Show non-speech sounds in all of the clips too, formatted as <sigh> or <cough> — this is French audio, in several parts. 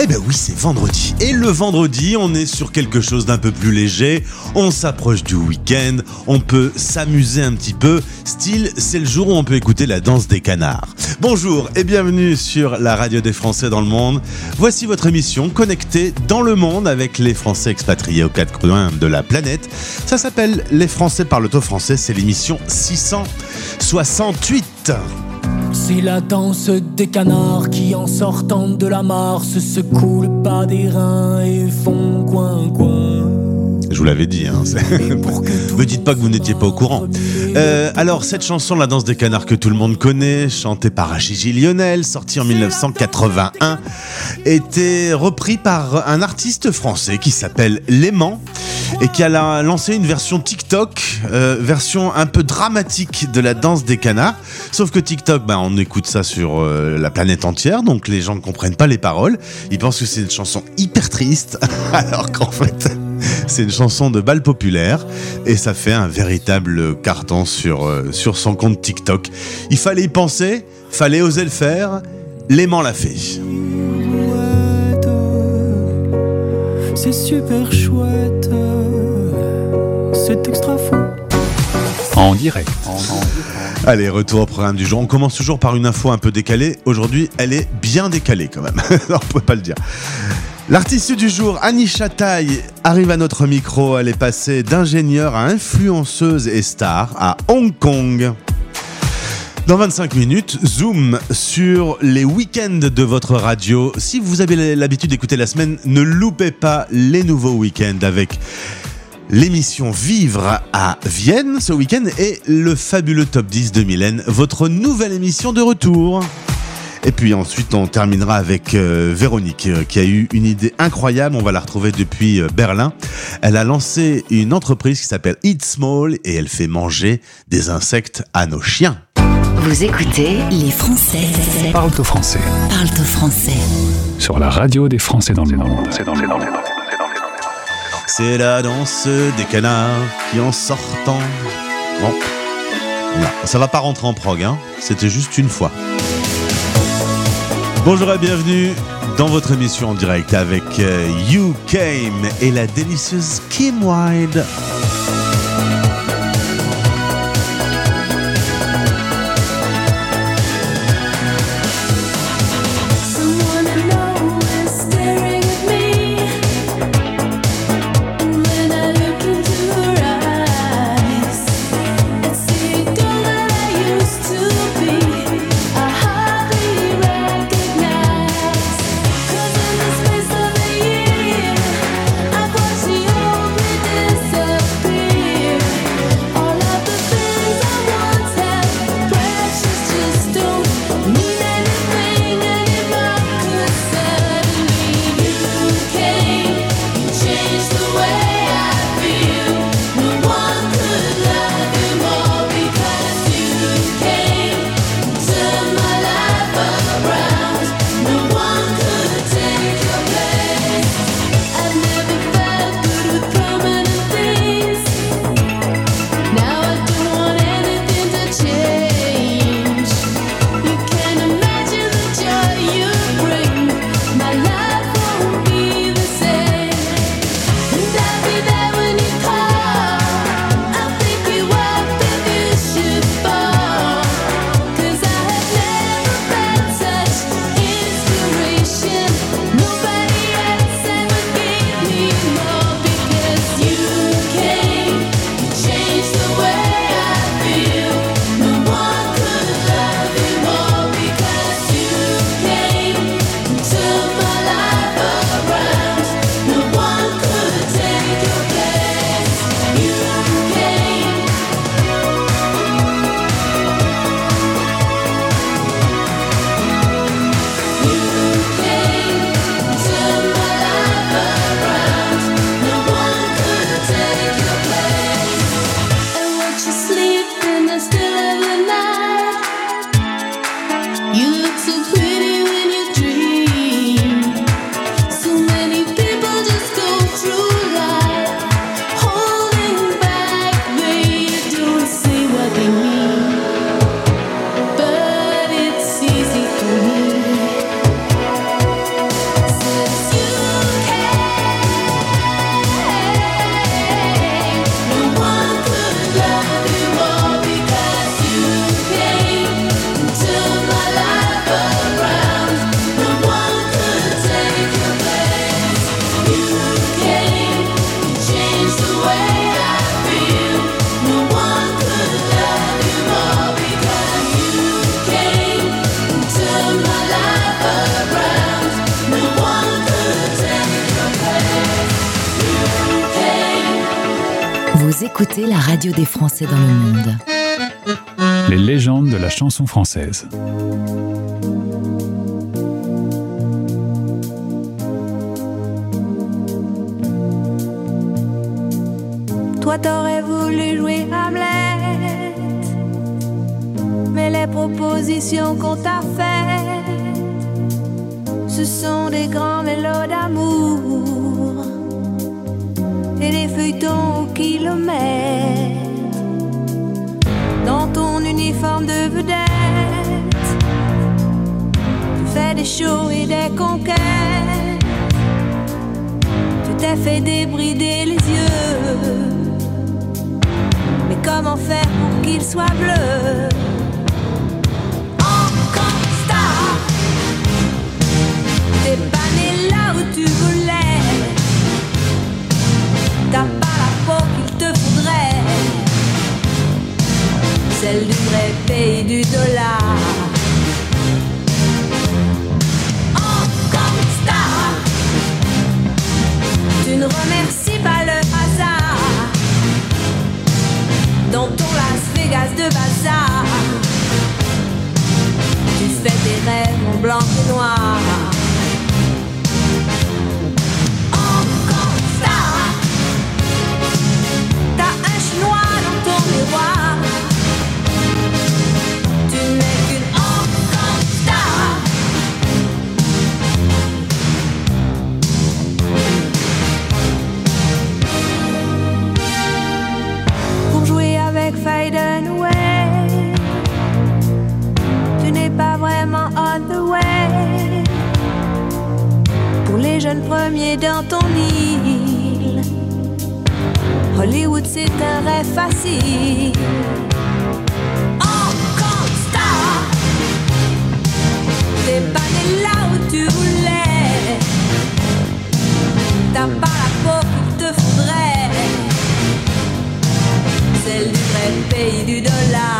Eh ben oui, c'est vendredi. Et le vendredi, on est sur quelque chose d'un peu plus léger. On s'approche du week-end. On peut s'amuser un petit peu. Style, c'est le jour où on peut écouter la danse des canards. Bonjour et bienvenue sur la radio des Français dans le monde. Voici votre émission connectée dans le monde avec les Français expatriés aux quatre coins de la planète. Ça s'appelle Les Français parlent au français. C'est l'émission 668. C'est la danse des canards qui en sortant de la mare se secouent bas des reins et font coin coin. Je vous l'avais dit, hein, <laughs> Me dites pas que vous n'étiez pas au courant. Euh, alors, cette chanson, La danse des canards que tout le monde connaît, chantée par Gigi Lionel, sortie en 1981, était repris par un artiste français qui s'appelle Léman et qui a la- lancé une version TikTok, euh, version un peu dramatique de la danse des canards. Sauf que TikTok, bah, on écoute ça sur euh, la planète entière, donc les gens ne comprennent pas les paroles. Ils pensent que c'est une chanson hyper triste, <laughs> alors qu'en fait... <laughs> C'est une chanson de bal populaire et ça fait un véritable carton sur, euh, sur son compte TikTok. Il fallait y penser, fallait oser le faire. L'aimant l'a fait. C'est super chouette. C'est extra fou. En direct. Allez, retour au programme du jour. On commence toujours par une info un peu décalée. Aujourd'hui, elle est bien décalée quand même. <laughs> on peut pas le dire. L'artiste du jour, Annie Chataille, arrive à notre micro. Elle est passée d'ingénieure à influenceuse et star à Hong Kong. Dans 25 minutes, zoom sur les week-ends de votre radio. Si vous avez l'habitude d'écouter la semaine, ne loupez pas les nouveaux week-ends avec l'émission Vivre à Vienne ce week-end et le fabuleux Top 10 de Mylène, votre nouvelle émission de retour. Et puis ensuite, on terminera avec euh, Véronique, euh, qui a eu une idée incroyable. On va la retrouver depuis euh, Berlin. Elle a lancé une entreprise qui s'appelle Eat Small et elle fait manger des insectes à nos chiens. Vous écoutez Les Français Parle au français. parlent au français. Sur la radio des Français dans le monde. C'est la danse des canards qui en sortant. Bon. Non, ça va pas rentrer en prog, hein. C'était juste une fois. Bonjour et bienvenue dans votre émission en direct avec euh, You Came et la délicieuse Kim Wilde. Toi t'aurais voulu jouer Hamlet, mais les propositions qu'on t'a faites, ce sont des grands mélos d'amour et des feuilletons au kilomètre. Ton uniforme de vedette, tu fais des shows et des conquêtes. Tu t'es fait débrider les yeux. Mais comment faire pour qu'il soit bleu? Encore star T'es pas né là où tu voulais Celle du vrai pays du dollar Encore star Tu ne remercies pas le hasard dans ton Las Vegas de bazar. Tu fais tes rêves en blanc et noir. Jeunes premiers dans ton île, Hollywood c'est un rêve facile. Encore star, t'es pas né là où tu voulais. T'as pas la peau qu'il te faudrait celle du vrai pays du dollar.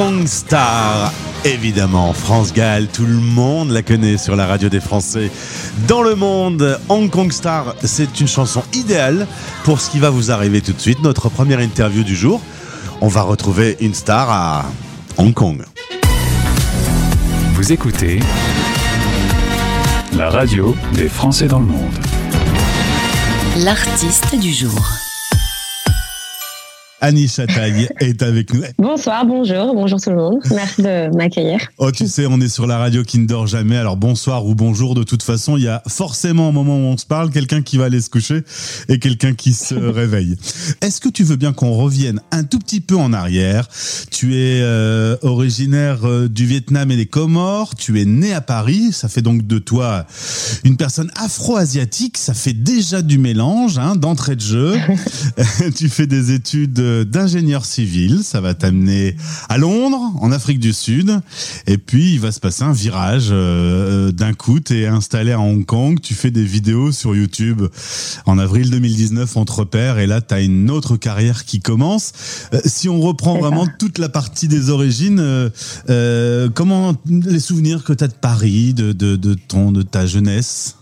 Hong Kong Star. Évidemment, France Gall, tout le monde la connaît sur la radio des Français. Dans le monde, Hong Kong Star, c'est une chanson idéale pour ce qui va vous arriver tout de suite. Notre première interview du jour, on va retrouver une star à Hong Kong. Vous écoutez la radio des Français dans le monde. L'artiste du jour. Annie Chataille est avec nous. Bonsoir, bonjour, bonjour tout le monde. Merci de m'accueillir. Oh, tu sais, on est sur la radio qui ne dort jamais. Alors bonsoir ou bonjour. De toute façon, il y a forcément au moment où on se parle quelqu'un qui va aller se coucher et quelqu'un qui se <laughs> réveille. Est-ce que tu veux bien qu'on revienne un tout petit peu en arrière? Tu es euh, originaire euh, du Vietnam et des Comores. Tu es né à Paris. Ça fait donc de toi une personne afro-asiatique. Ça fait déjà du mélange hein, d'entrée de jeu. <laughs> <laughs> tu fais des études d'ingénieur civil. Ça va t'amener à Londres, en Afrique du Sud. Et puis, il va se passer un virage. euh, D'un coup, tu es installé à Hong Kong. Tu fais des vidéos sur YouTube. En avril 2019, on te repère. Et là, tu as une autre carrière qui commence. Euh, si on reprend vraiment toute la partie des origines, euh, euh, comment les souvenirs que tu as de Paris, de, de, de, ton, de ta jeunesse?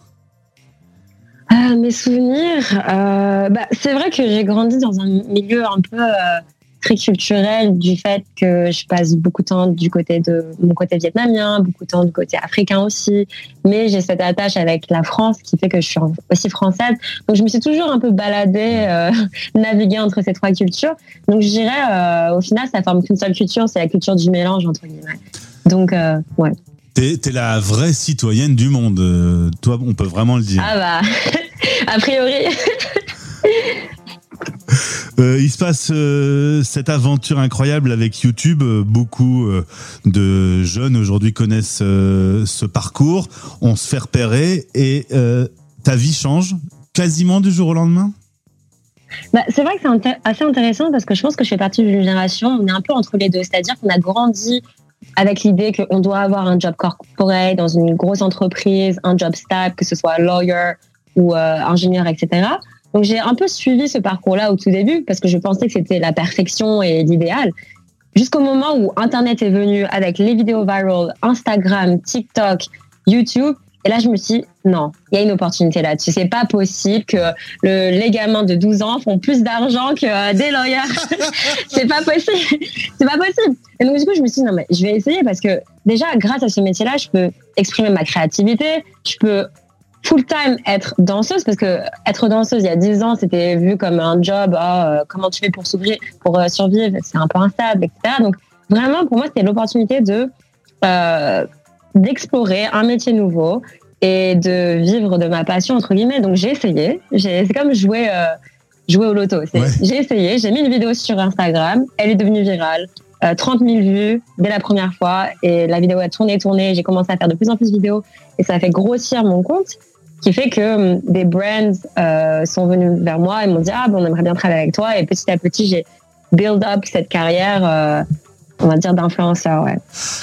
Ah, mes souvenirs, euh, bah, c'est vrai que j'ai grandi dans un milieu un peu euh, très culturel du fait que je passe beaucoup de temps du côté de mon côté vietnamien, beaucoup de temps du côté africain aussi, mais j'ai cette attache avec la France qui fait que je suis aussi française. Donc je me suis toujours un peu baladée, euh, <laughs> naviguée entre ces trois cultures. Donc je dirais, euh, au final, ça forme qu'une seule culture, c'est la culture du mélange entre guillemets. Donc ouais. T'es es la vraie citoyenne du monde. euh, toi, on peut vraiment le dire. Ah bah, <laughs> a priori. <laughs> Euh, il se passe euh, cette aventure incroyable avec YouTube. Beaucoup euh, de jeunes aujourd'hui connaissent ce parcours. On se fait repérer et ta vie change quasiment du jour au lendemain? Bah, c'est vrai que c'est assez intéressant parce que je pense que je fais partie d'une génération, on est un peu entre les deux. C'est-à-dire qu'on a grandi avec l'idée qu'on doit avoir un job corporate dans une grosse entreprise, un job stable, que ce soit lawyer ou euh, ingénieur, etc. Donc j'ai un peu suivi ce parcours-là au tout début parce que je pensais que c'était la perfection et l'idéal. Jusqu'au moment où Internet est venu avec les vidéos virales, Instagram, TikTok, YouTube. Et là, je me suis non, il y a une opportunité là-dessus. C'est pas possible que le, les gamins de 12 ans font plus d'argent que euh, des lawyers. <laughs> c'est pas possible. C'est pas possible. Et donc, du coup, je me suis dit, non, mais je vais essayer parce que déjà, grâce à ce métier-là, je peux exprimer ma créativité. Je peux full time être danseuse parce que être danseuse il y a 10 ans, c'était vu comme un job. ah, euh, comment tu fais pour pour euh, survivre? C'est un peu instable, etc. Donc, vraiment, pour moi, c'était l'opportunité de, d'explorer un métier nouveau et de vivre de ma passion entre guillemets. Donc j'ai essayé. C'est comme jouer euh, jouer au loto. Ouais. J'ai essayé. J'ai mis une vidéo sur Instagram. Elle est devenue virale. Euh, 30 000 vues dès la première fois et la vidéo a tourné, tourné. J'ai commencé à faire de plus en plus de vidéos et ça a fait grossir mon compte, qui fait que hum, des brands euh, sont venus vers moi et m'ont dit ah ben on aimerait bien travailler avec toi et petit à petit j'ai build up cette carrière, euh, on va dire d'influenceur. Ouais.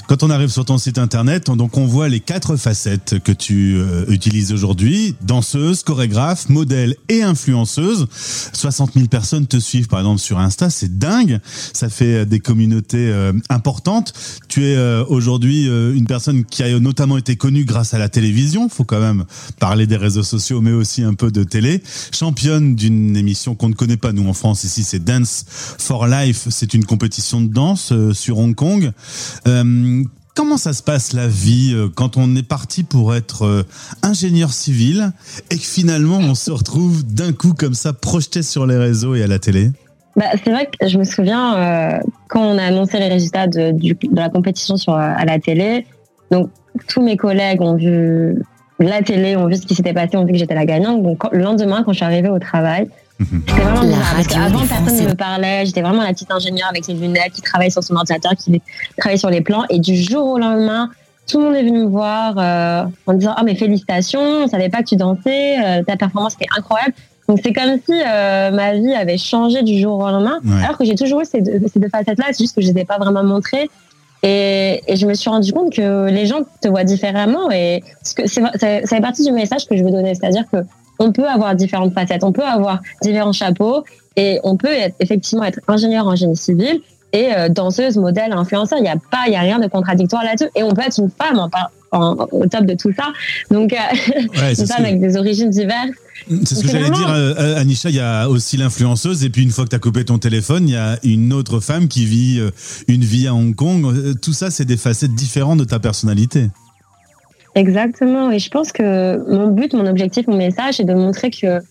Quand on arrive sur ton site internet, on- donc on voit les quatre facettes que tu euh, utilises aujourd'hui danseuse, chorégraphe, modèle et influenceuse. 60 000 personnes te suivent par exemple sur Insta, c'est dingue. Ça fait euh, des communautés euh, importantes. Tu es aujourd'hui une personne qui a notamment été connue grâce à la télévision. Faut quand même parler des réseaux sociaux, mais aussi un peu de télé. Championne d'une émission qu'on ne connaît pas nous en France ici, c'est Dance for Life. C'est une compétition de danse sur Hong Kong. Euh, Comment ça se passe la vie euh, quand on est parti pour être euh, ingénieur civil et que finalement on se retrouve d'un coup comme ça projeté sur les réseaux et à la télé? Bah, c'est vrai que je me souviens quand on a annoncé les résultats de, la compétition sur, à la télé. Donc, tous mes collègues ont vu la télé, ont vu ce qui s'était passé, ont vu que j'étais la gagnante. Donc, le lendemain, quand je suis arrivée au travail, vraiment La bizarre, parce radio qu'avant, des personne Français. ne me parlait. J'étais vraiment la petite ingénieure avec les lunettes qui travaille sur son ordinateur, qui travaille sur les plans. Et du jour au lendemain, tout le monde est venu me voir euh, en me disant Ah, mais félicitations, on savait pas que tu dansais, euh, ta performance était incroyable. Donc c'est comme si euh, ma vie avait changé du jour au lendemain, Ouais. alors que j'ai toujours eu ces deux, ces deux facettes-là, c'est juste que je les ai pas vraiment montrées. Et, et je me suis rendu compte que les gens te voient différemment et ce que ça fait partie du message que je veux donner, c'est-à-dire que on peut avoir différentes facettes, on peut avoir différents chapeaux et on peut être, effectivement être ingénieur en génie civil et euh, danseuse, modèle, influenceur. Il n'y a pas, il y a rien de contradictoire là-dessus. Et on peut être une femme en, par- en- au top de tout ça. Donc, euh, Ouais, <laughs> une femme que, avec des origines diverses. c'est ce que j'allais dire, euh, Anisha. Il y a aussi l'influenceuse, et puis une fois que tu as coupé ton téléphone, il y a une autre femme qui vit euh, une vie à Hong Kong. Euh, Tout ça, c'est des facettes différentes de ta personnalité. Exactement. Et je pense que mon but, mon objectif, mon message, c'est de montrer que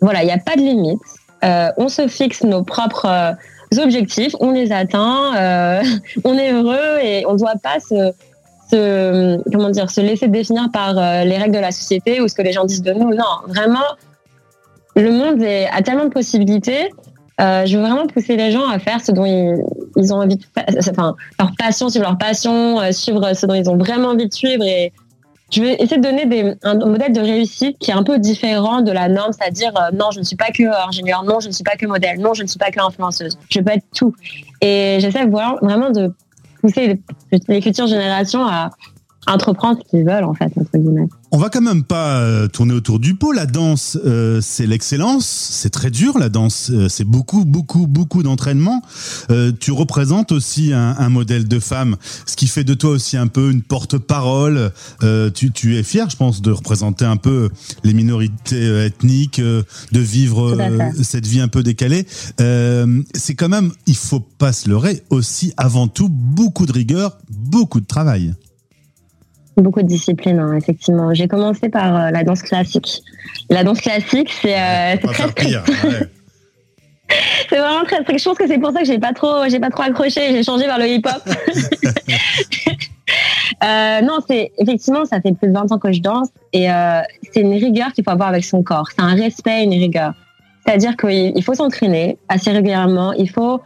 voilà, il n'y a pas de limite. Euh, on se fixe nos propres euh, objectifs, on les atteint, euh, <laughs> on est heureux et on ne doit pas se, comment dire se laisser définir par les règles de la société ou ce que les gens disent de nous. Non, vraiment, le monde a tellement de possibilités. Je veux vraiment pousser les gens à faire ce dont ils, ont envie de faire, enfin leur passion, suivre leur passion, suivre ce dont ils ont vraiment envie de suivre et je vais essayer de donner un modèle de réussite qui est un peu différent de la norme, c'est-à-dire euh, non, je ne suis pas que ingénieur, non, je ne suis pas que modèle, non, je ne suis pas que influenceuse. Je peux être tout. Et j'essaie vraiment de pousser les, les futures générations à entreprendre ce qu'ils veulent, en fait, entre guillemets. On va quand même pas euh, tourner autour du pot. La danse, euh, c'est l'excellence. C'est très dur, la danse. Euh, c'est beaucoup, beaucoup, beaucoup d'entraînement. Tu représentes aussi un, un modèle de femme, ce qui fait de toi aussi un peu une porte-parole. Tu, tu es fier, je pense, de représenter un peu les minorités ethniques, de vivre cette vie un peu décalée. C'est quand même, il faut pas se leurrer, aussi avant tout beaucoup de rigueur, beaucoup de travail. Beaucoup de disciplines, hein, effectivement. J'ai commencé par euh, la danse classique. La danse classique, c'est euh, très strict. ouais. <laughs> C'est vraiment très strict. Je pense que c'est pour ça que j'ai pas trop, j'ai pas trop accroché. J'ai changé vers le hip-hop. <laughs> Euh, non, c'est effectivement, ça fait plus de 20 ans que je danse et euh, c'est une rigueur qu'il faut avoir avec son corps. C'est un respect, une rigueur. C'est-à-dire qu'il il faut s'entraîner assez régulièrement. Il faut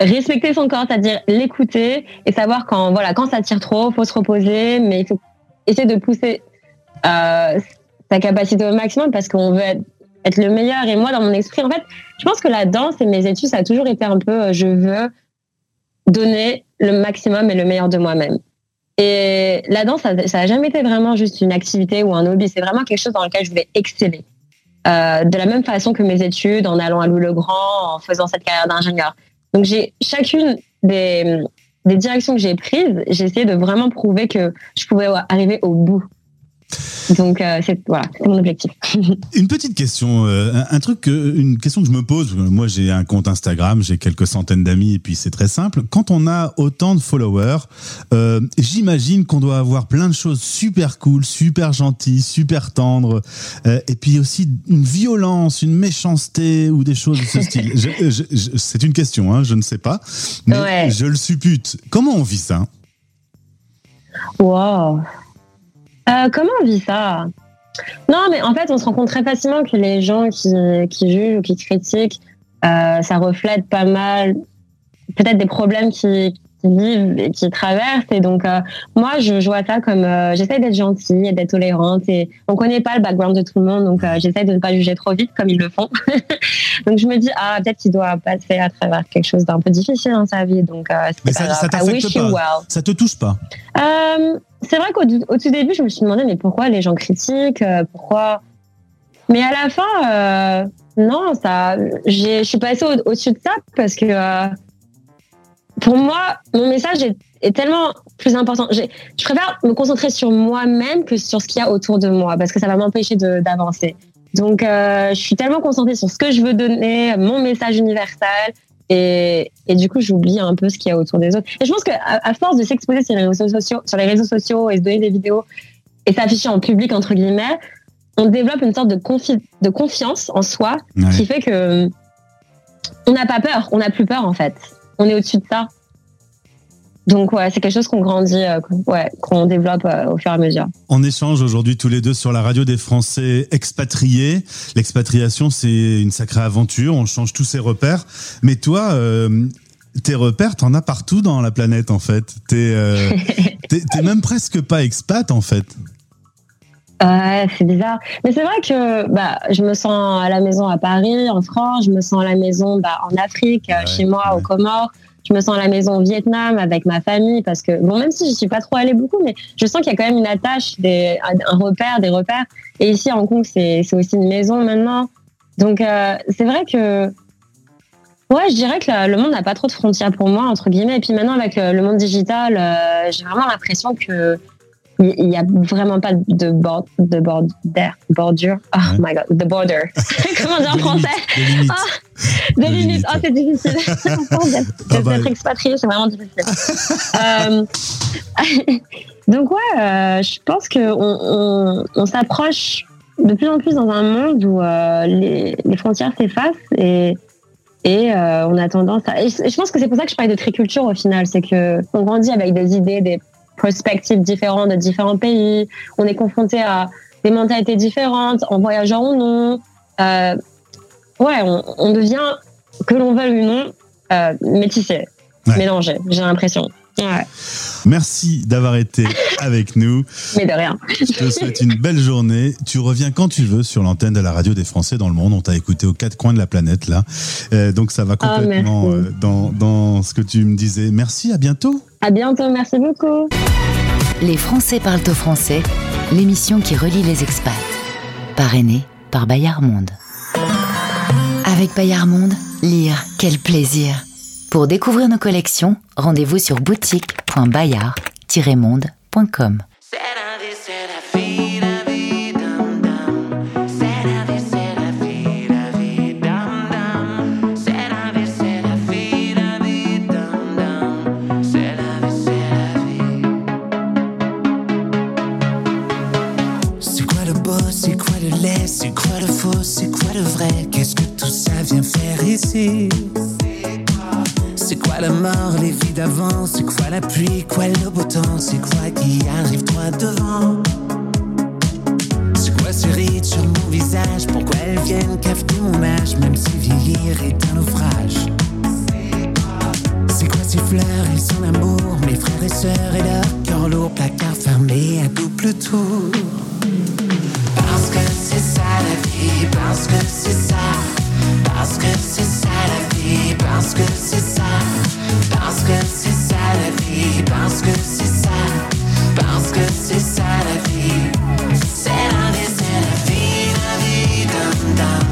respecter son corps, c'est-à-dire l'écouter et savoir quand voilà quand ça tire trop, faut se reposer, mais il faut essayer de pousser euh, sa capacité au maximum parce qu'on veut être, le meilleur. Et moi, dans mon esprit, en fait, je pense que la danse et mes études, ça a toujours été un peu, euh, je veux donner le maximum et le meilleur de moi-même. Et la danse, ça, ça a jamais été vraiment juste une activité ou un hobby. C'est vraiment quelque chose dans lequel je voulais exceller. Euh, de la même façon que mes études, en allant à Louis-le-Grand, en faisant cette carrière d'ingénieur. Donc, j'ai chacune des, des directions que j'ai prises, j'ai essayé de vraiment prouver que je pouvais arriver au bout. Donc, euh, c'est voilà, c'est mon objectif. <laughs> Une petite question, euh, un, truc, une question que je me pose. Moi, j'ai un compte Instagram, j'ai quelques centaines d'amis, et puis c'est très simple. Quand on a autant de followers, euh, j'imagine qu'on doit avoir plein de choses super cool, super gentilles, super tendres, et puis aussi une violence, une méchanceté ou des choses de ce <laughs> style. C'est une question, hein, je ne sais pas, mais Ouais. je le suppute. Comment on vit ça? Wow. Euh, comment on vit ça? Non, mais en fait, on se rend compte très facilement que les gens qui, qui jugent ou qui critiquent, euh, ça reflète pas mal, peut-être des problèmes qui, qui vivent et qui traversent. Et donc, euh, moi, je, je vois ça comme euh, j'essaie d'être gentille et d'être tolérante. Et on connaît pas le background de tout le monde, donc euh, j'essaie de ne pas juger trop vite comme ils le font. <laughs> donc, je me dis ah peut-être qu'il doit passer à travers quelque chose d'un peu difficile dans sa vie. Donc, Mais ça- ça well. Ça te touche pas? C'est vrai qu'au au tout début, je me suis demandé, mais pourquoi les gens critiquent euh, Pourquoi? Mais à la fin, euh, non, ça, je suis passée au- au-dessus de ça parce que euh, pour moi, mon message est, tellement plus important. Je préfère me concentrer sur moi-même que sur ce qu'il y a autour de moi parce que ça va m'empêcher d'avancer. Donc, euh, je suis tellement concentrée sur ce que je veux donner, mon message universel, et, et du coup, j'oublie un peu ce qu'il y a autour des autres. Et je pense qu'à à force de s'exposer sur les réseaux sociaux, sur les réseaux sociaux et se donner des vidéos et s'afficher en public entre guillemets, on développe une sorte de, confi- de confiance en soi Ouais. qui fait que on n'a pas peur, on n'a plus peur en fait. On est au-dessus de ça. Donc ouais, c'est quelque chose qu'on grandit, euh, qu'on- ouais, qu'on développe euh, au fur et à mesure. On échange aujourd'hui tous les deux sur la radio des Français expatriés. L'expatriation, c'est une sacrée aventure. On change tous ses repères. Mais toi, euh, tes repères, t'en as partout dans la planète, en fait. T'es <laughs> t'es- même presque pas expat, en fait. Ouais, c'est bizarre. Mais c'est vrai que bah, je me sens à la maison à Paris, en France, je me sens à la maison bah, en Afrique, Ouais, chez moi, ouais. aux Comores. Je me sens à la maison au Vietnam avec ma famille parce que, bon, même si je suis pas trop allée beaucoup, mais je sens qu'il y a quand même une attache, des, un repère, des repères. Et ici, à Hong Kong, c'est aussi une maison maintenant. Donc, euh, c'est vrai que, ouais, je dirais que le, monde n'a pas trop de frontières pour moi, entre guillemets. Et puis maintenant, avec le, le monde digital, euh, j'ai vraiment l'impression que il n'y a vraiment pas de bord, de bord, bordure. Oh Ouais. my god, the border. <laughs> <laughs> Comment dire en français? limites. Ah, Des Des limites. Oh, c'est difficile. <laughs> D'être expatrié, c'est vraiment difficile. Euh, Donc ouais, euh, je pense que on, on, s'approche de plus en plus dans un monde où euh, les, les frontières s'effacent et et on a tendance à. Et je, pense que c'est pour ça que je parle de triculture au final, c'est que on grandit avec des idées, des perspectives différentes de différents pays. On est confronté à des mentalités différentes en voyageant ou non. Euh, ouais, on, on devient, que l'on veuille ou non, euh, métissé, Ouais. mélangé. J'ai l'impression. Ouais, Merci d'avoir été avec nous. mais de rien. Je te souhaite une belle journée. Tu reviens quand tu veux sur l'antenne de la radio des Français dans le monde. On t'a écouté aux quatre coins de la planète là. Euh, donc ça va Ah, complètement euh, dans, dans ce que tu me disais. Merci, à bientôt. À bientôt, merci beaucoup. Les Français parlent au français, l'émission qui relie les expats. Parrainée par Bayard Monde. Avec Bayard Monde, lire, quel plaisir. Pour découvrir nos collections, rendez-vous sur boutique.bayard-monde.com. C'est quoi le laid, c'est quoi le faux, c'est quoi le vrai? Qu'est-ce que tout ça vient faire ici? C'est quoi la mort, les vies d'avant? C'est quoi la pluie, quoi le beau temps? C'est quoi qui arrive droit devant? C'est quoi ces rides sur mon visage? Pourquoi elles viennent cafeter mon âge? Même si vieillir est un naufrage C'est quoi ces fleurs? Et son amour Mes frères et sœurs et leur cœur lourd Placard fermé à double tour. Parce que c'est ça la vie Parce que c'est ça. Parce que c'est ça la vie, parce que c'est ça, parce que c'est ça la vie, parce que c'est ça, parce que c'est ça la vie. C'est la vie, c'est la vie, la vie, dum dum.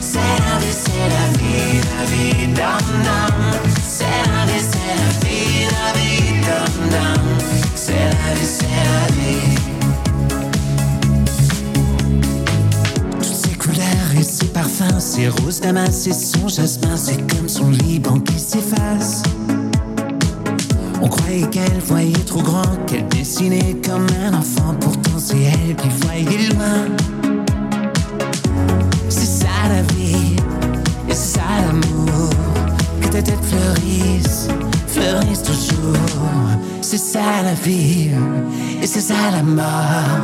C'est la vie, c'est la vie, la vie, dum dum. C'est la vie, c'est la vie, la vie, dum dum. C'est la vie, c'est la vie. Toutes ces couleurs et ces parfums, ces roses damas et son jasmin, c'est comme son Liban qui s'efface. On croyait qu'elle voyait trop grand, qu'elle dessinait comme un enfant, pourtant c'est elle qui voyait loin. C'est ça la vie, et c'est ça l'amour, que ta tête fleurisse, fleurisse toujours. C'est ça la vie, et c'est ça la mort,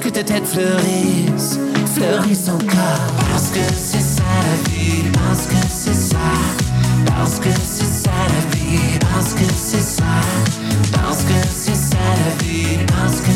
que ta tête fleurisse, fleurisse encore. Parce que c'est ça la vie, parce que c'est ça, parce que c'est ça la vie, parce que c'est ça, parce que c'est ça la vie, parce que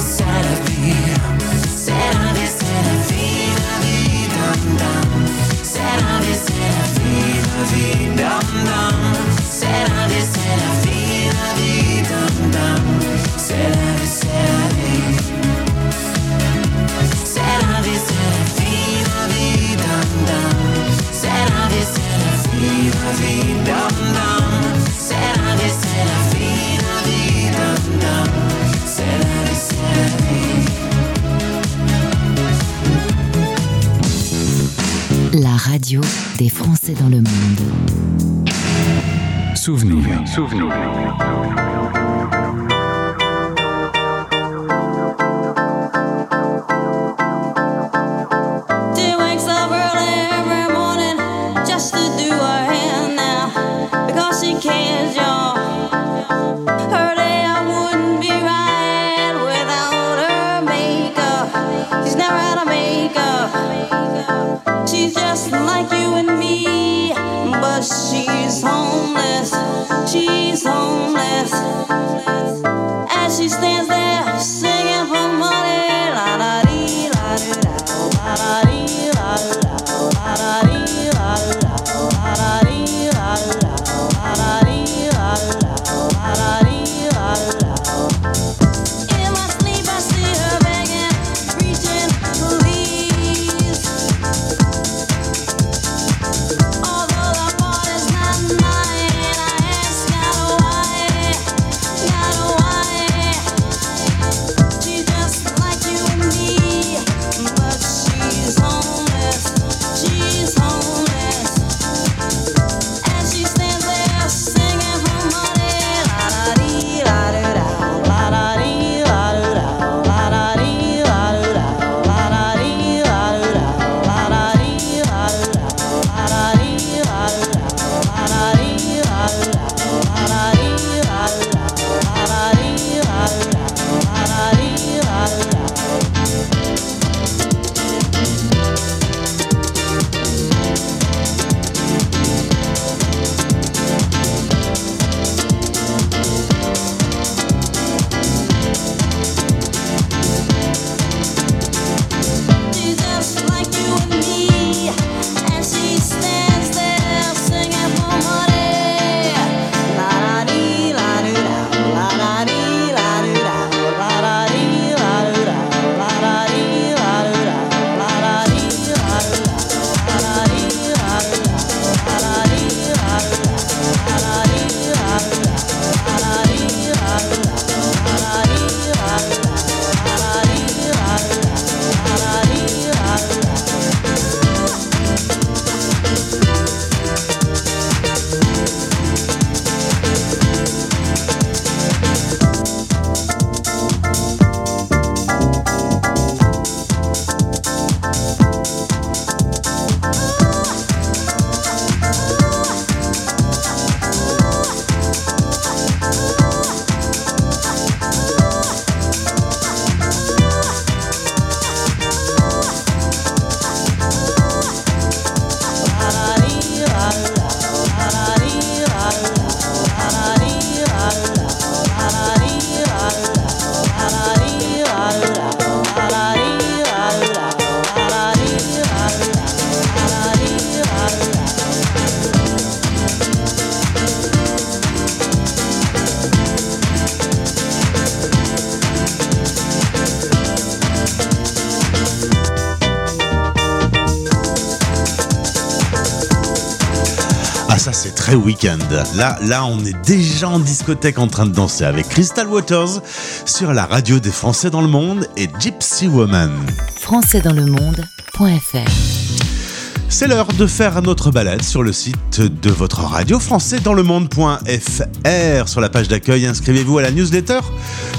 vie, la vie, dum dum. C'est la vie, c'est radio des Français dans le monde. Souvenir. Souvenir. Homeless. As she stands there Là, là, on est déjà en discothèque en train de danser avec Crystal Waters sur la radio des Français dans le monde et Gypsy Woman. françaisdanslemonde.fr C'est l'heure de faire notre balade sur le site de votre radio français dans le monde.fr. Sur la page d'accueil, inscrivez-vous à la newsletter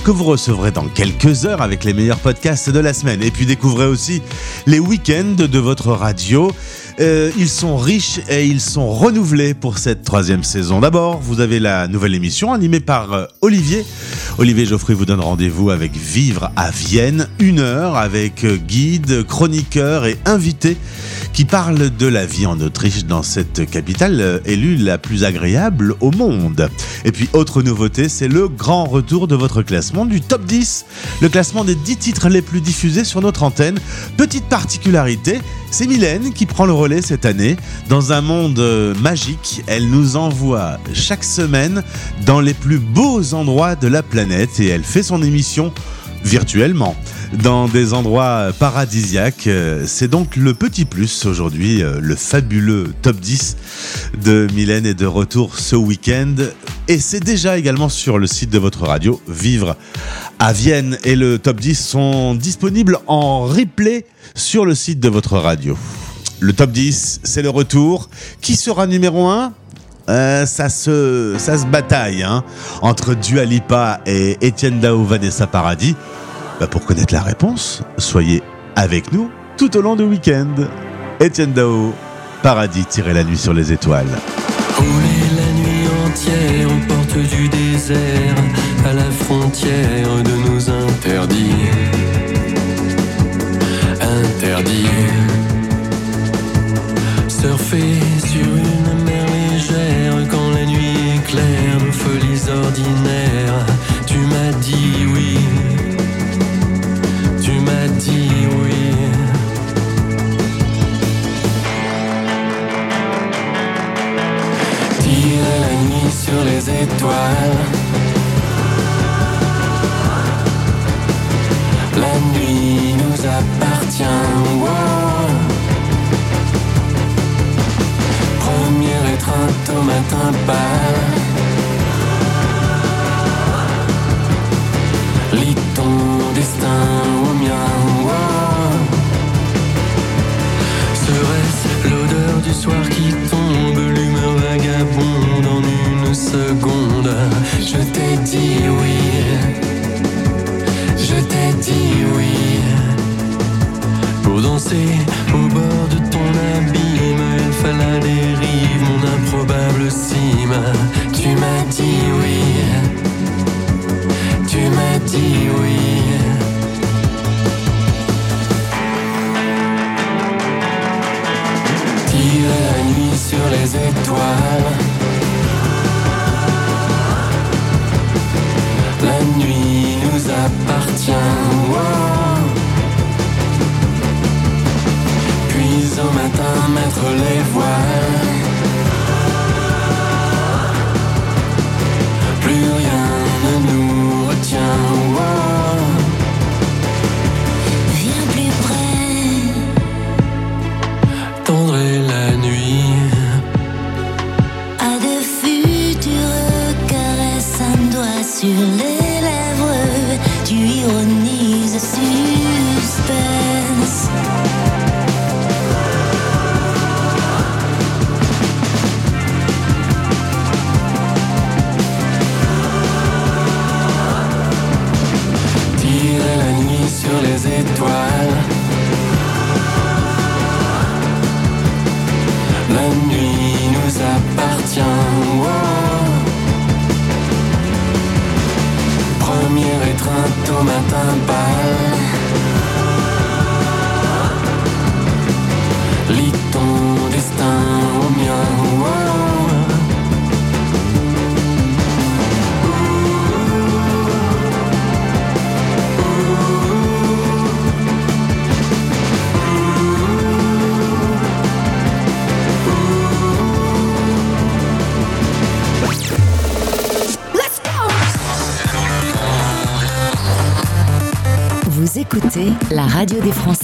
que vous recevrez dans quelques heures avec les meilleurs podcasts de la semaine. Et puis découvrez aussi les week-ends de votre radio. Euh, ils sont riches et ils sont renouvelés pour cette troisième saison. D'abord, vous avez la nouvelle émission animée par euh, Olivier. Olivier Geoffroy vous donne rendez-vous avec Vivre à Vienne, une heure avec euh, guide, chroniqueur et invité qui parle de la vie en Autriche dans cette capitale euh, élue la plus agréable au monde. Et puis autre nouveauté, c'est le grand retour de votre classement du top 10, le classement des 10 titres les plus diffusés sur notre antenne. Petite particularité, c'est Mylène qui prend le relais cette année. Dans un monde euh, magique, elle nous envoie chaque semaine dans les plus beaux endroits de la planète et elle fait son émission virtuellement dans des endroits paradisiaques. Euh, C'est donc le petit plus aujourd'hui, euh, le fabuleux top 10 de Mylène est de retour ce week-end. Et c'est déjà également sur le site de votre radio, Vivre à Vienne. Et le top 10 sont disponibles en replay sur le site de votre radio. Le top 10, c'est le retour. Qui sera numéro 1 euh, ça, se, bataille hein, entre Dua Lipa et Etienne Dao Vanessa Paradis. Bah, pour connaître la réponse, soyez avec nous tout au long du week-end. Etienne Dao, Paradis, tirer la nuit sur les étoiles. Rouler la nuit entière aux portes du désert, à la frontière de nos interdits. Radio des Français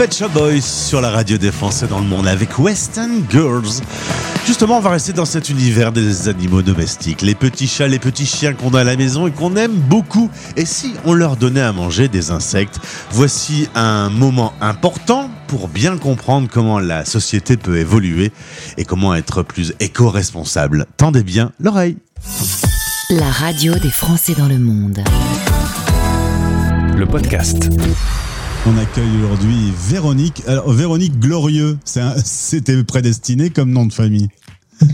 Pet Shop Boys sur la radio des Français dans le monde avec Western Girls. Justement, on va rester dans cet univers des animaux domestiques, les petits chats, les petits chiens qu'on a à la maison et qu'on aime beaucoup. Et si on leur donnait à manger des insectes Voici un moment important pour bien comprendre comment la société peut évoluer et comment être plus éco-responsable. Tendez bien l'oreille. La radio des Français dans le monde. Le podcast. On accueille aujourd'hui Véronique. Alors, Véronique Glorieux, c'est <laughs> c'était prédestiné comme nom de famille. <laughs>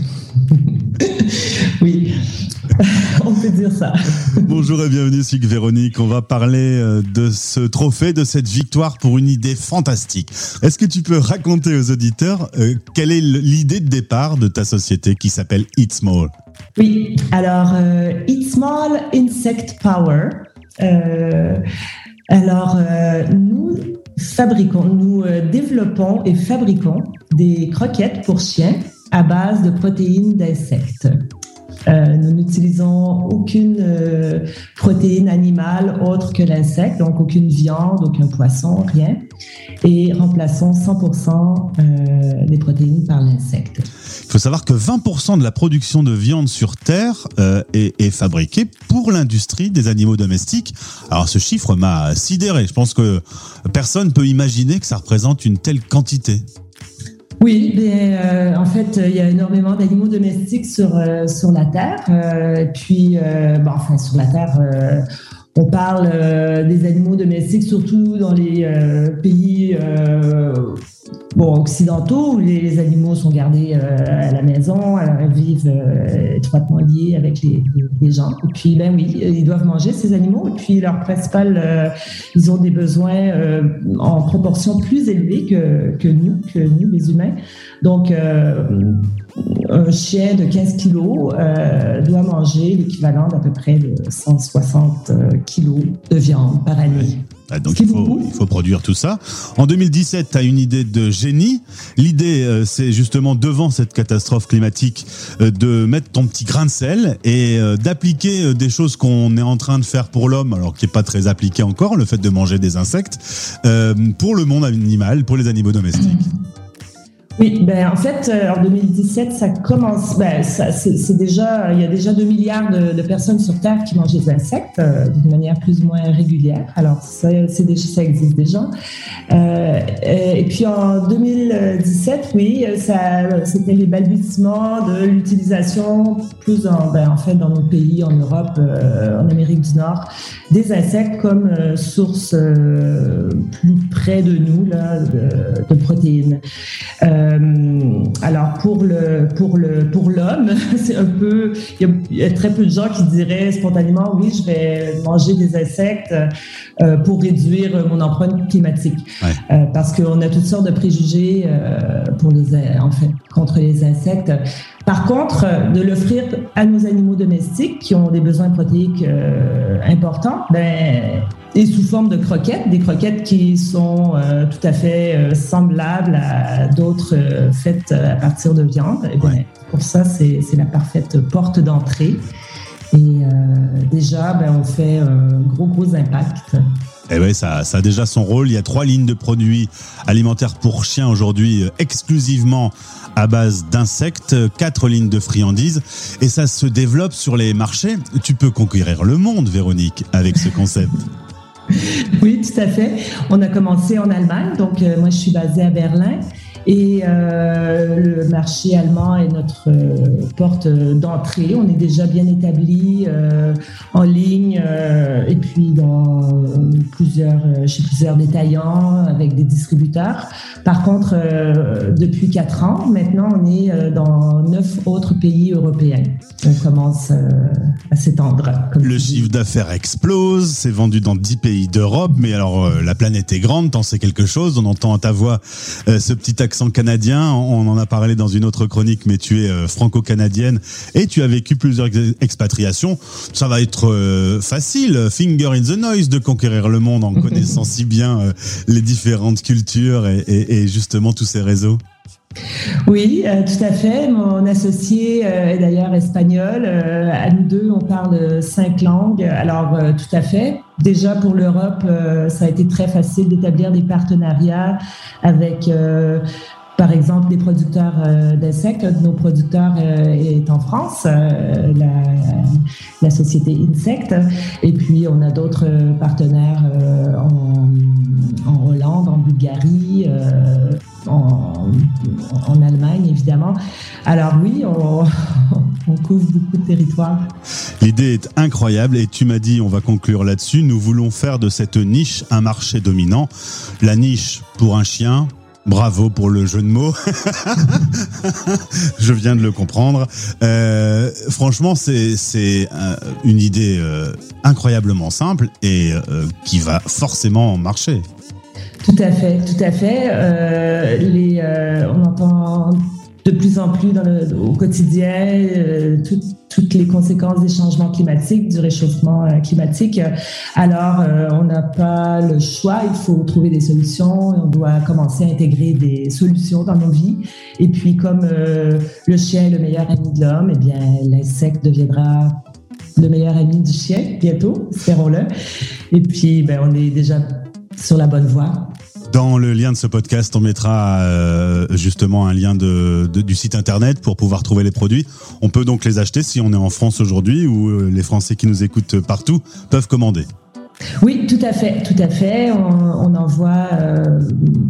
Oui, <laughs> on peut dire ça. Bonjour et bienvenue sur Véronique. On va parler euh, de ce trophée, de cette victoire pour une idée fantastique. Est-ce que tu peux raconter aux auditeurs euh, quelle est l'idée de départ de ta société qui s'appelle Eat Small? Oui, alors euh, Eat Small Insect Power. Euh, alors, euh, nous fabriquons, nous euh, développons et fabriquons des croquettes pour chiens à base de protéines d'insectes. Euh, nous n'utilisons aucune euh, protéine animale autre que l'insecte, donc aucune viande, aucun poisson, rien, et remplaçons 100% euh, des protéines par l'insecte. Il faut savoir que 20% de la production de viande sur Terre euh, est, est fabriquée pour l'industrie des animaux domestiques. Alors ce chiffre m'a sidéré. Je pense que personne peut imaginer que ça représente une telle quantité. Oui, mais, euh, en fait, il y a énormément d'animaux domestiques sur, euh, sur la Terre. Euh, puis, euh, bon, enfin, sur la Terre, euh, on parle euh, des animaux domestiques surtout dans les pays bon, occidentaux où les, animaux sont gardés euh, à la maison, alors ils vivent euh, étroitement liés avec les, gens. Et puis, ben oui, ils doivent manger ces animaux. Et puis, leur principal, euh, ils ont des besoins en proportion plus élevée que, que nous, que nous, les humains. Donc, un chien de 15 kilos doit manger l'équivalent d'à peu près de 160 euh, kilos de viande par année. Ah, Donc il faut, il faut produire tout ça. En 2017, tu as une idée de génie. L'idée, euh, c'est justement devant cette catastrophe climatique euh, de mettre ton petit grain de sel et euh, d'appliquer des choses qu'on est en train de faire pour l'homme, alors qui est pas très appliqué encore, le fait de manger des insectes, pour le monde animal, pour les animaux domestiques. Oui, ben en fait, euh, en 2017, ça commence. Ben, c'est, déjà, il y a déjà 2 milliards de, personnes sur Terre qui mangent des insectes euh, d'une manière plus ou moins régulière. Alors, ça, déjà, ça existe déjà. Euh, et puis en 2017, oui, c'était les balbutiements de l'utilisation plus en, ben, en fait dans nos pays, en Europe, euh, en Amérique du Nord, des insectes comme euh, source euh, plus près de nous là, de, protéines. Euh, alors pour le pour le pour l'homme, <laughs> c'est un peu il y, a, il y a très peu de gens qui diraient spontanément oui je vais manger des insectes euh, pour réduire mon empreinte climatique Euh, parce qu'on a toutes sortes de préjugés euh, pour les en fait contre les insectes. Par contre, euh, de l'offrir à nos animaux domestiques qui ont des besoins protéiques euh, importants, ben, et sous forme de croquettes, des croquettes qui sont euh, tout à fait euh, semblables à d'autres euh, faites à partir de viande. Et ben, Pour ça, c'est la parfaite porte d'entrée. Et déjà, ben, on fait un gros, gros impact. Et ouais, ça, ça a déjà son rôle. Il y a trois lignes de produits alimentaires pour chiens aujourd'hui exclusivement à base d'insectes, quatre lignes de friandises, et ça se développe sur les marchés. Tu peux conquérir le monde, Véronique, avec ce concept. <laughs> Oui, tout à fait. On a commencé en Allemagne, donc euh, moi je suis basée à Berlin. Et euh, le marché allemand est notre euh, porte d'entrée. On est déjà bien établi euh, en ligne et puis dans plusieurs, chez plusieurs détaillants avec des distributeurs. Par contre, depuis quatre ans, maintenant, on est dans neuf autres pays européens. On commence à s'étendre. Le chiffre d'affaires explose, c'est vendu dans 10 pays d'Europe, mais alors la planète est grande, t'en sais quelque chose, on entend à ta voix ce petit accent canadien, on en a parlé dans une autre chronique, mais tu es euh, franco-canadienne et tu as vécu plusieurs ex- expatriations. Ça va être euh, facile, finger in the noise, de conquérir le monde en <laughs> connaissant si bien euh, les différentes cultures et, et- et justement tous ces réseaux. Oui, euh, tout à fait. Mon associé euh, est d'ailleurs espagnol. Euh, à nous deux, on parle cinq langues. Alors, tout à fait. Déjà pour l'Europe, euh, ça a été très facile d'établir des partenariats avec, euh, par exemple, des producteurs euh, d'insectes. Un de nos producteurs est en France, la, société Insect. Et puis, on a d'autres partenaires en, Hollande, en Bulgarie, en, Allemagne, évidemment. Alors oui, <laughs> on, couvre beaucoup de territoires. L'idée est incroyable et tu m'as dit, on va conclure là-dessus, nous voulons faire de cette niche un marché dominant. La niche pour un chien, bravo pour le jeu de mots. <laughs> Je viens de le comprendre. Euh, franchement, c'est euh, une idée euh, incroyablement simple et qui va forcément marcher. Tout à fait, tout à fait. Euh, euh, on entend de plus en plus au quotidien euh, tout- toutes les conséquences des changements climatiques, du réchauffement climatique. Alors, on n'a pas le choix, il faut trouver des solutions, on doit commencer à intégrer des solutions dans nos vies. Et puis, comme le chien est le meilleur ami de l'homme, eh bien, l'insecte deviendra le meilleur ami du chien bientôt, espérons-le. Et puis, ben, on est déjà sur la bonne voie. Dans le lien de ce podcast, on mettra euh, justement un lien du site internet pour pouvoir trouver les produits. On peut donc les acheter si on est en France aujourd'hui ou euh, les Français qui nous écoutent partout peuvent commander. Oui, tout à fait, tout à fait. On, on en voit euh,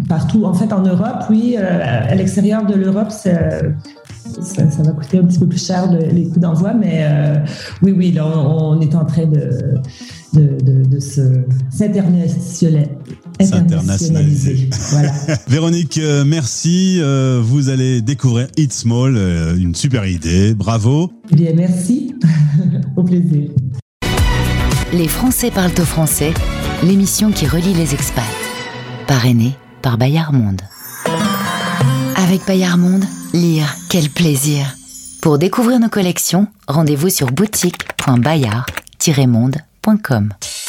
partout. En fait, en Europe, oui, à l'extérieur de l'Europe, ça, va coûter un petit peu plus cher le- les coûts d'envoi, mais oui, oui, là, on est en train de de, de, de se s'internationaliser. S'internationaliser. <laughs> Voilà. Véronique, euh, merci. Euh, vous allez découvrir It's Small, euh, une super idée. Bravo. Bien, merci. <laughs> Au plaisir. Les Français parlent au français, l'émission qui relie les expats. Parrainée par Bayard Monde. Avec Bayard Monde, lire, quel plaisir. Pour découvrir nos collections, rendez-vous sur boutique.bayard-monde.com francefinearts.com.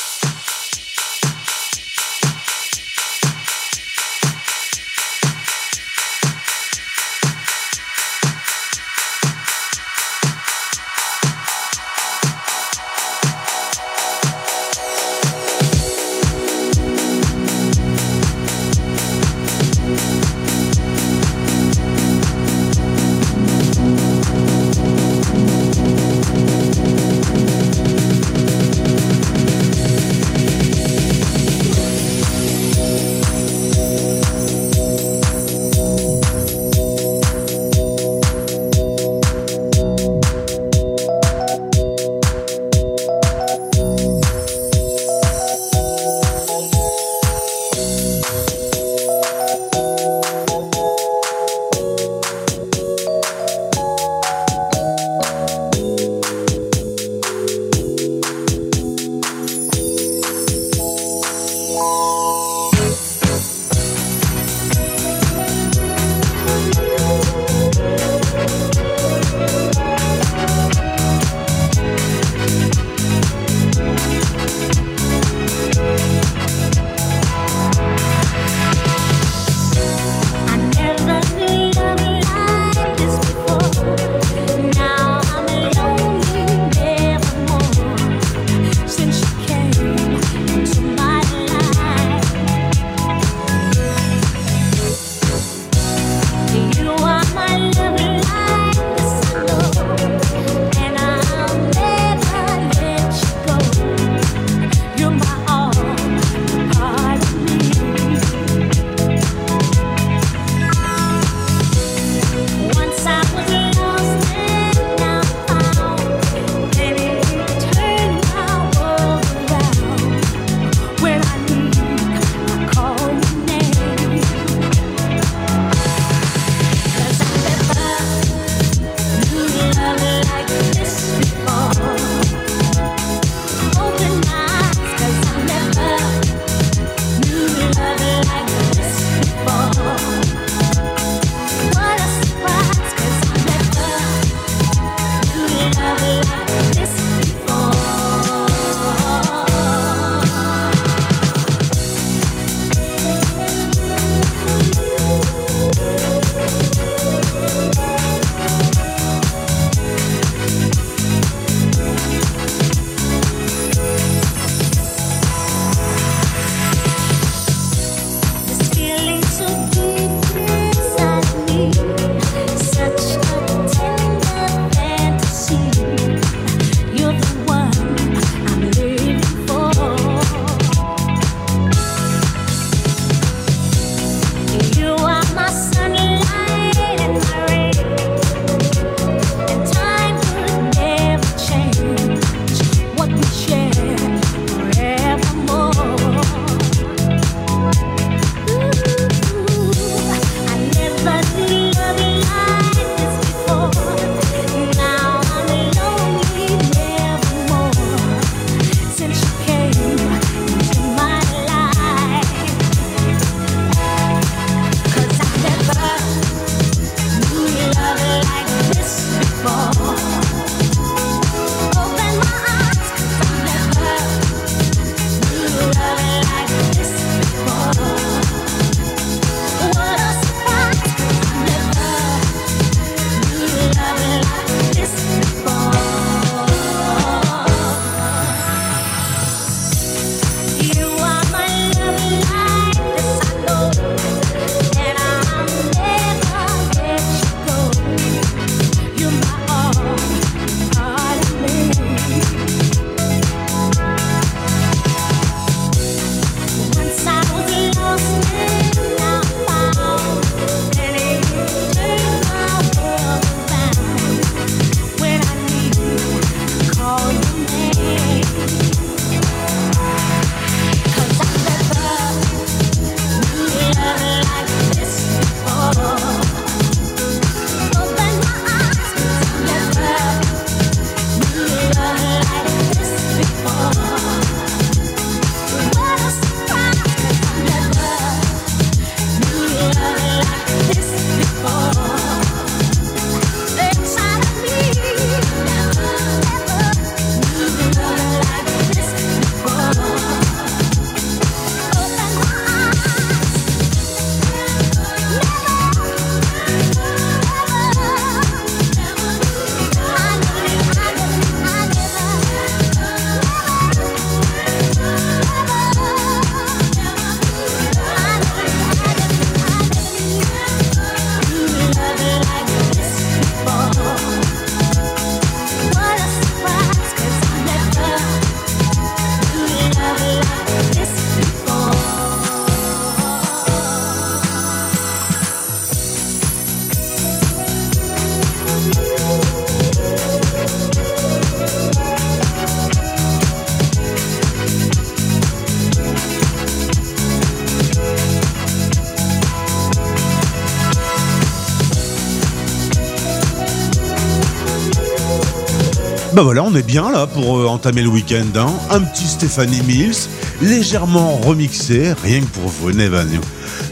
Bah voilà, on est bien là pour euh, entamer le week-end. hein. Un petit Stephanie Mills, légèrement remixé, rien que pour vous, Knew.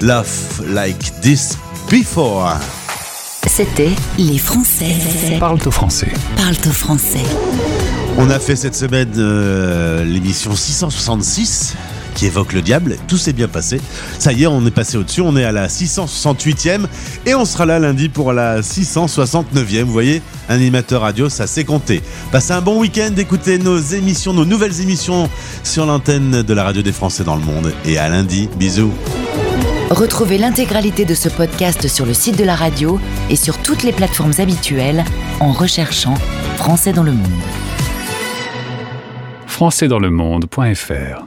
Love Like This Before. C'était Les Français Parle au français. parlent au français. On a fait cette semaine euh, l'émission 666 qui évoque le diable. Tout s'est bien passé. Ça y est, on est passé au-dessus. On est à la 668e et on sera là lundi pour la 669e. Vous voyez, animateur radio, ça s'est compté. Passez un bon week-end. Écoutez nos émissions, nos nouvelles émissions sur l'antenne de la radio des Français dans le monde. Et à lundi. Bisous. Retrouvez l'intégralité de ce podcast sur le site de la radio et sur toutes les plateformes habituelles en recherchant Français dans le monde. françaisdanslemonde.fr